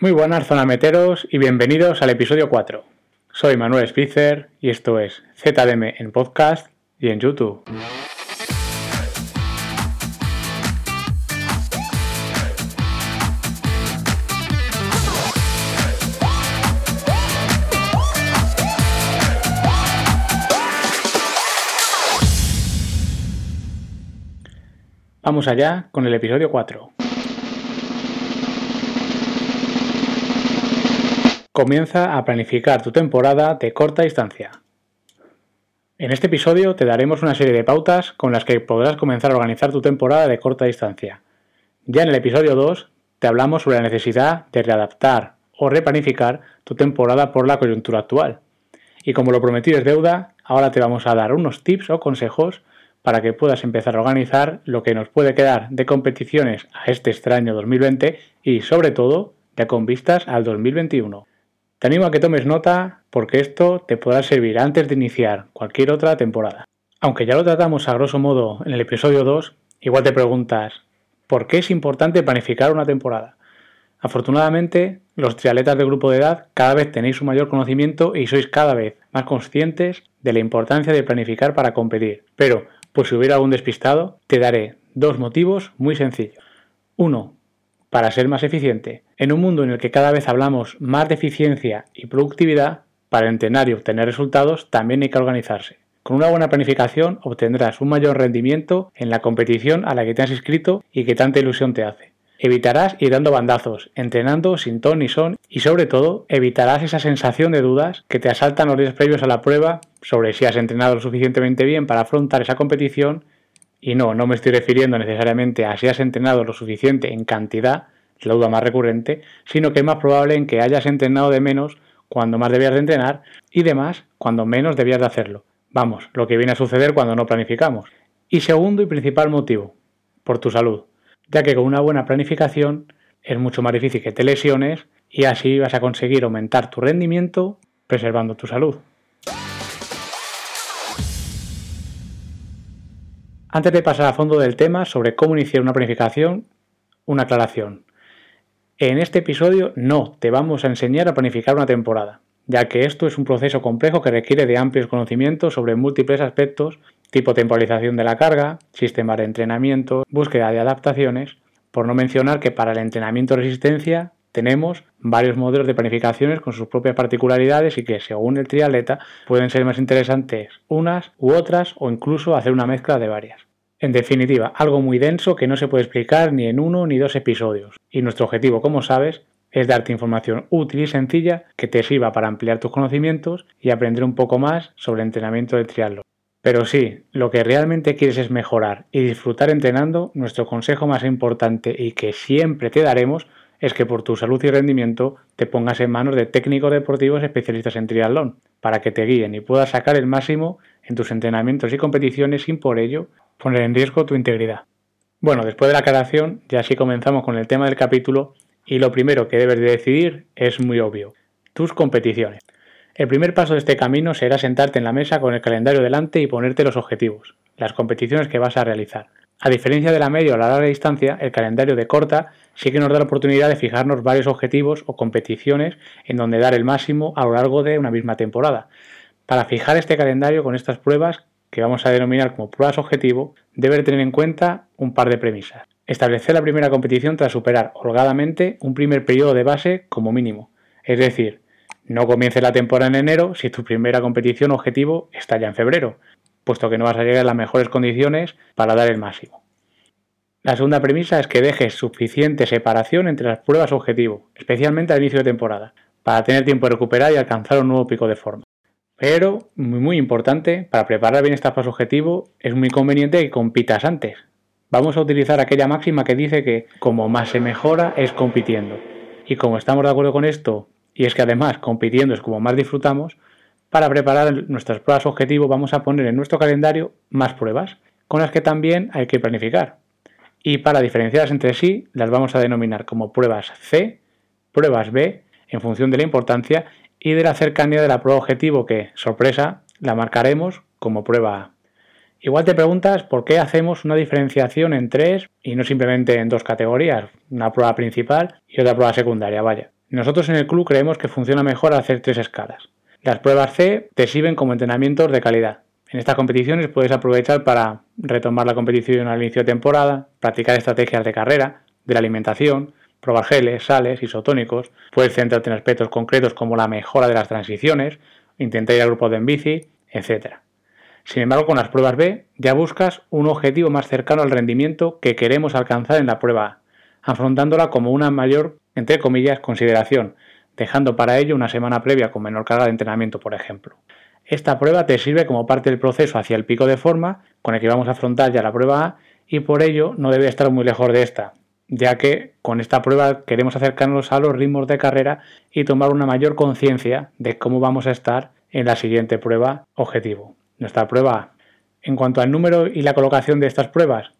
Muy buenas zonameteros y bienvenidos al episodio 4. Soy Manuel Spitzer y esto es ZDM en podcast y en YouTube. Vamos allá con el episodio 4. Comienza a planificar tu temporada de corta distancia. En este episodio te daremos una serie de pautas con las que podrás comenzar a organizar tu temporada de corta distancia. Ya en el episodio 2 te hablamos sobre la necesidad de readaptar o replanificar tu temporada por la coyuntura actual. Y como lo prometido es deuda, ahora te vamos a dar unos tips o consejos para que puedas empezar a organizar lo que nos puede quedar de competiciones a este extraño 2020 y sobre todo ya con vistas al 2021. Te animo a que tomes nota porque esto te podrá servir antes de iniciar cualquier otra temporada. Aunque ya lo tratamos a grosso modo en el episodio 2, igual te preguntas, ¿por qué es importante planificar una temporada? Afortunadamente, los triatletas del grupo de edad cada vez tenéis un mayor conocimiento y sois cada vez más conscientes de la importancia de planificar para competir. Pero, por si hubiera algún despistado, te daré dos motivos muy sencillos. Uno, para ser más eficiente. En un mundo en el que cada vez hablamos más de eficiencia y productividad, para entrenar y obtener resultados también hay que organizarse. Con una buena planificación obtendrás un mayor rendimiento en la competición a la que te has inscrito y que tanta ilusión te hace. Evitarás ir dando bandazos, entrenando sin ton ni son y sobre todo evitarás esa sensación de dudas que te asaltan los días previos a la prueba sobre si has entrenado lo suficientemente bien para afrontar esa competición y no, no me estoy refiriendo necesariamente a si has entrenado lo suficiente en cantidad, la duda más recurrente, sino que es más probable en que hayas entrenado de menos cuando más debías de entrenar y de más cuando menos debías de hacerlo. Vamos, lo que viene a suceder cuando no planificamos. Y segundo y principal motivo, por tu salud, ya que con una buena planificación es mucho más difícil que te lesiones y así vas a conseguir aumentar tu rendimiento preservando tu salud. Antes de pasar a fondo del tema sobre cómo iniciar una planificación, una aclaración. En este episodio no te vamos a enseñar a planificar una temporada, ya que esto es un proceso complejo que requiere de amplios conocimientos sobre múltiples aspectos, tipo temporalización de la carga, sistema de entrenamiento, búsqueda de adaptaciones, por no mencionar que para el entrenamiento resistencia tenemos varios modelos de planificaciones con sus propias particularidades y que según el triatleta pueden ser más interesantes unas u otras o incluso hacer una mezcla de varias. En definitiva, algo muy denso que no se puede explicar ni en uno ni dos episodios. Y nuestro objetivo, como sabes, es darte información útil y sencilla que te sirva para ampliar tus conocimientos y aprender un poco más sobre entrenamiento de triatlón. Pero sí, lo que realmente quieres es mejorar y disfrutar entrenando, nuestro consejo más importante y que siempre te daremos es que por tu salud y rendimiento te pongas en manos de técnicos deportivos especialistas en triatlón, para que te guíen y puedas sacar el máximo en tus entrenamientos y competiciones sin por ello poner en riesgo tu integridad. Bueno, después de la aclaración, ya sí comenzamos con el tema del capítulo y lo primero que debes de decidir es muy obvio, tus competiciones. El primer paso de este camino será sentarte en la mesa con el calendario delante y ponerte los objetivos, las competiciones que vas a realizar. A diferencia de la media o la larga distancia, el calendario de corta sí que nos da la oportunidad de fijarnos varios objetivos o competiciones en donde dar el máximo a lo largo de una misma temporada. Para fijar este calendario con estas pruebas, que vamos a denominar como pruebas objetivo, debe tener en cuenta un par de premisas. Establecer la primera competición tras superar holgadamente un primer periodo de base como mínimo. Es decir, no comience la temporada en enero si tu primera competición objetivo está ya en febrero, puesto que no vas a llegar a las mejores condiciones para dar el máximo. La segunda premisa es que dejes suficiente separación entre las pruebas objetivo, especialmente al inicio de temporada, para tener tiempo de recuperar y alcanzar un nuevo pico de forma. Pero, muy importante, para preparar bien estas pruebas objetivo es muy conveniente que compitas antes. Vamos a utilizar aquella máxima que dice que como más se mejora es compitiendo. Y como estamos de acuerdo con esto, y es que además compitiendo es como más disfrutamos, para preparar nuestras pruebas objetivo vamos a poner en nuestro calendario más pruebas, con las que también hay que planificar y para diferenciarlas entre sí las vamos a denominar como pruebas C, pruebas B, en función de la importancia y de la cercanía de la prueba objetivo que, sorpresa, la marcaremos como prueba A. Igual te preguntas por qué hacemos una diferenciación en tres y no simplemente en dos categorías, una prueba principal y otra prueba secundaria, vaya. Nosotros en el club creemos que funciona mejor hacer tres escalas. Las pruebas C te sirven como entrenamientos de calidad. En estas competiciones puedes aprovechar para retomar la competición al inicio de temporada, practicar estrategias de carrera, de la alimentación, probar geles, sales, isotónicos, puedes centrarte en aspectos concretos como la mejora de las transiciones, intentar ir a grupos de en bici, etc. Sin embargo, con las pruebas B ya buscas un objetivo más cercano al rendimiento que queremos alcanzar en la prueba A, afrontándola como una mayor, entre comillas, consideración, dejando para ello una semana previa con menor carga de entrenamiento, por ejemplo. Esta prueba te sirve como parte del proceso hacia el pico de forma con el que vamos a afrontar ya la prueba A y por ello no debe estar muy lejos de esta, ya que con esta prueba queremos acercarnos a los ritmos de carrera y tomar una mayor conciencia de cómo vamos a estar en la siguiente prueba objetivo, nuestra prueba. En cuanto al número y la colocación de estas pruebas,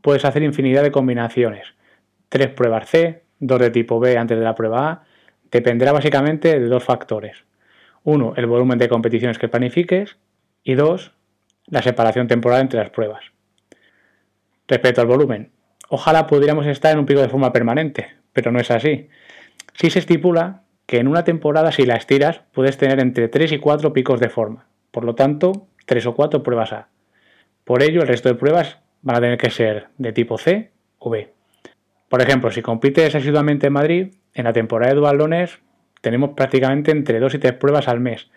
puedes hacer infinidad de combinaciones. Tres pruebas C, dos de tipo B antes de la prueba A, dependerá básicamente de dos factores. Uno, el volumen de competiciones que planifiques y dos, la separación temporal entre las pruebas. Respecto al volumen, ojalá pudiéramos estar en un pico de forma permanente, pero no es así. Sí se estipula que en una temporada si la estiras puedes tener entre 3 y 4 picos de forma, por lo tanto 3 o 4 pruebas A. Por ello el resto de pruebas van a tener que ser de tipo C o B. Por ejemplo, si compites asiduamente en Madrid, en la temporada de dualones tenemos prácticamente entre 2 y 3 pruebas al mes,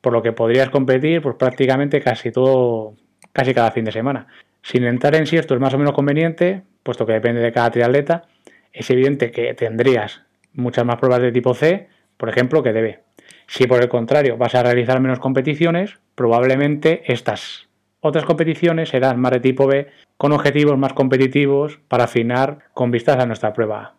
por lo que podrías competir pues, prácticamente casi todo, casi cada fin de semana. Sin entrar en si esto es más o menos conveniente, puesto que depende de cada triatleta, es evidente que tendrías muchas más pruebas de tipo C, por ejemplo, que de B. Si por el contrario vas a realizar menos competiciones, probablemente estas otras competiciones serán más de tipo B con objetivos más competitivos para afinar con vistas a nuestra prueba A.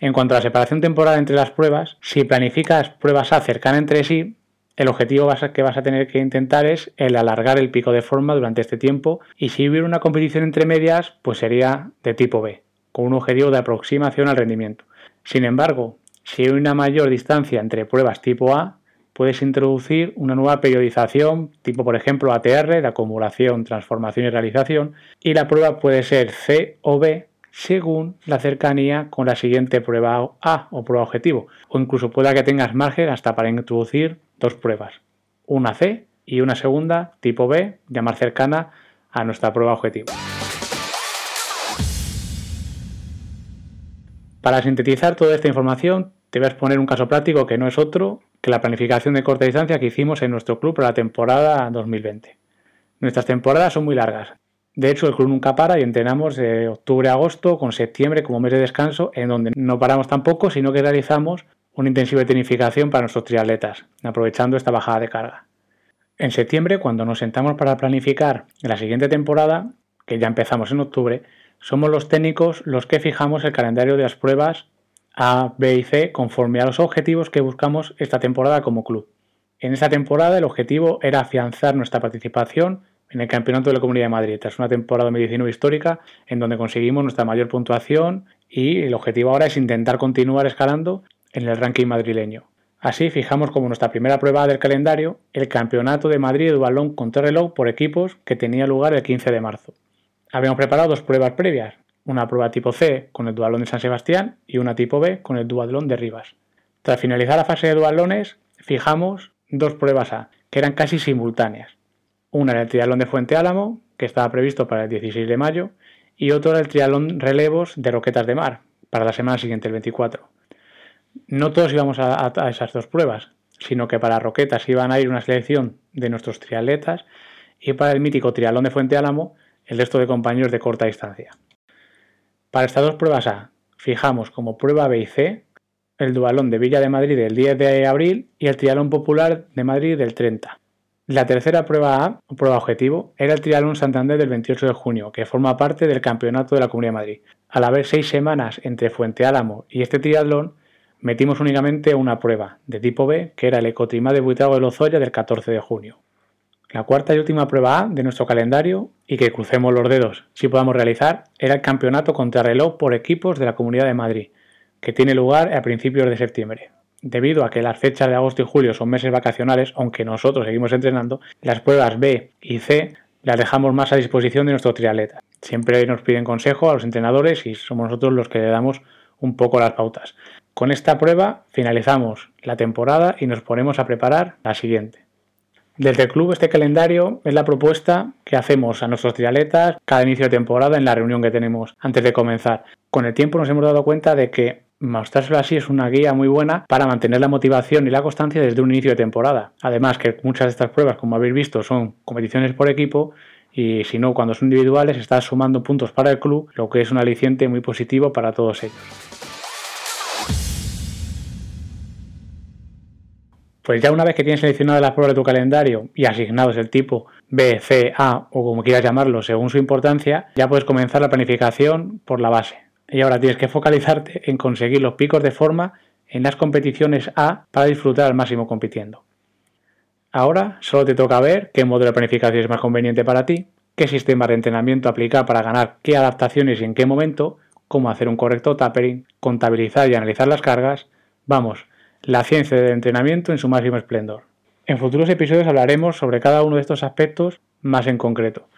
En cuanto a la separación temporal entre las pruebas, si planificas pruebas A cercanas entre sí, el objetivo que vas a tener que intentar es el alargar el pico de forma durante este tiempo y si hubiera una competición entre medias, pues sería de tipo B, con un objetivo de aproximación al rendimiento. Sin embargo, si hay una mayor distancia entre pruebas tipo A, puedes introducir una nueva periodización, tipo por ejemplo ATR, de acumulación, transformación y realización, y la prueba puede ser C o B según la cercanía con la siguiente prueba A o prueba objetivo, o incluso pueda que tengas margen hasta para introducir dos pruebas, una C y una segunda tipo B, ya más cercana a nuestra prueba objetivo. Para sintetizar toda esta información, te voy a exponer un caso práctico que no es otro que la planificación de corta distancia que hicimos en nuestro club para la temporada 2020. Nuestras temporadas son muy largas, de hecho, el club nunca para y entrenamos de octubre a agosto con septiembre como mes de descanso, en donde no paramos tampoco, sino que realizamos una intensiva tenificación para nuestros triatletas, aprovechando esta bajada de carga. En septiembre, cuando nos sentamos para planificar la siguiente temporada, que ya empezamos en octubre, somos los técnicos los que fijamos el calendario de las pruebas A, B y C conforme a los objetivos que buscamos esta temporada como club. En esta temporada el objetivo era afianzar nuestra participación en el Campeonato de la Comunidad de Madrid, tras una temporada 2019 histórica en donde conseguimos nuestra mayor puntuación y el objetivo ahora es intentar continuar escalando en el ranking madrileño. Así fijamos como nuestra primera prueba del calendario el Campeonato de Madrid de balón reloj por equipos que tenía lugar el 15 de marzo. Habíamos preparado dos pruebas previas, una prueba tipo C con el dualón de San Sebastián y una tipo B con el dualón de Rivas. Tras finalizar la fase de dualones, fijamos dos pruebas A, que eran casi simultáneas. Una era el triatlón de Fuente Álamo, que estaba previsto para el 16 de mayo, y otro era el triatlón relevos de Roquetas de Mar, para la semana siguiente, el 24. No todos íbamos a, esas dos pruebas, sino que para Roquetas iban a ir una selección de nuestros triatletas y para el mítico triatlón de Fuente Álamo el resto de compañeros de corta distancia. Para estas dos pruebas A, fijamos como prueba B y C el dualón de Villa de Madrid del 10 de abril y el triatlón popular de Madrid del 30. La tercera prueba A, o prueba objetivo, era el Triatlón Santander del 28 de junio, que forma parte del Campeonato de la Comunidad de Madrid. Al haber seis semanas entre Fuente Álamo y este triatlón, metimos únicamente una prueba, de tipo B, que era el Ecotrimá de Buitrago de Lozoya del 14 de junio. La cuarta y última prueba A de nuestro calendario, y que crucemos los dedos si podamos realizar, era el Campeonato Contrarreloj por equipos de la Comunidad de Madrid, que tiene lugar a principios de septiembre. Debido a que las fechas de agosto y julio son meses vacacionales, aunque nosotros seguimos entrenando, las pruebas B y C las dejamos más a disposición de nuestro triatleta. Siempre nos piden consejo a los entrenadores y somos nosotros los que le damos un poco las pautas. Con esta prueba finalizamos la temporada y nos ponemos a preparar la siguiente. Desde el club este calendario es la propuesta que hacemos a nuestros triatletas cada inicio de temporada en la reunión que tenemos antes de comenzar. Con el tiempo nos hemos dado cuenta de que mostrárselo así es una guía muy buena para mantener la motivación y la constancia desde un inicio de temporada. Además que muchas de estas pruebas, como habéis visto, son competiciones por equipo y si no, cuando son individuales estás sumando puntos para el club, lo que es un aliciente muy positivo para todos ellos. Pues ya una vez que tienes seleccionadas las pruebas de tu calendario y asignados el tipo B, C, A o como quieras llamarlo según su importancia, ya puedes comenzar la planificación por la base. Y ahora tienes que focalizarte en conseguir los picos de forma en las competiciones A para disfrutar al máximo compitiendo. Ahora solo te toca ver qué modelo de planificación es más conveniente para ti, qué sistema de entrenamiento aplicar para ganar qué adaptaciones y en qué momento, cómo hacer un correcto tapering, contabilizar y analizar las cargas. Vamos, la ciencia del entrenamiento en su máximo esplendor. En futuros episodios hablaremos sobre cada uno de estos aspectos más en concreto.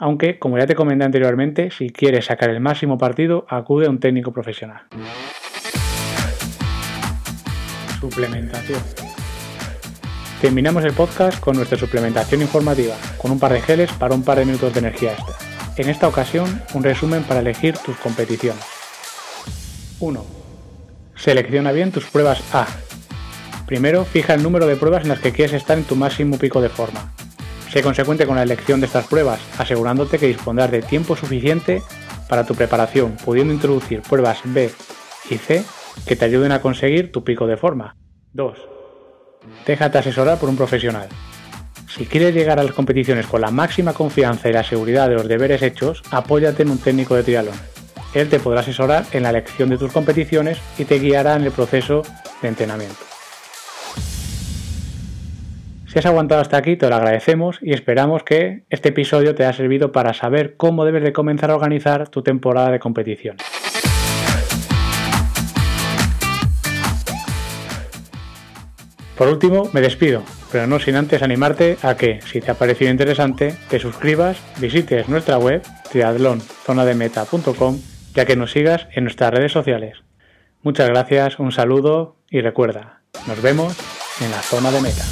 Aunque, como ya te comenté anteriormente, si quieres sacar el máximo partido, acude a un técnico profesional. Suplementación. Terminamos el podcast con nuestra suplementación informativa, con un par de geles para un par de minutos de energía extra. En esta ocasión, un resumen para elegir tus competiciones. 1. Selecciona bien tus pruebas A. Primero, fija el número de pruebas en las que quieres estar en tu máximo pico de forma. Sé consecuente con la elección de estas pruebas, asegurándote que dispondrás de tiempo suficiente para tu preparación, pudiendo introducir pruebas B y C que te ayuden a conseguir tu pico de forma. 2. Déjate asesorar por un profesional. Si quieres llegar a las competiciones con la máxima confianza y la seguridad de los deberes hechos, apóyate en un técnico de triatlón. Él te podrá asesorar en la elección de tus competiciones y te guiará en el proceso de entrenamiento. Si has aguantado hasta aquí, te lo agradecemos y esperamos que este episodio te haya servido para saber cómo debes de comenzar a organizar tu temporada de competición. Por último, me despido, pero no sin antes animarte a que, si te ha parecido interesante, te suscribas, visites nuestra web triathlonzonademeta.com ya que nos sigas en nuestras redes sociales. Muchas gracias, un saludo y recuerda, nos vemos en la zona de meta.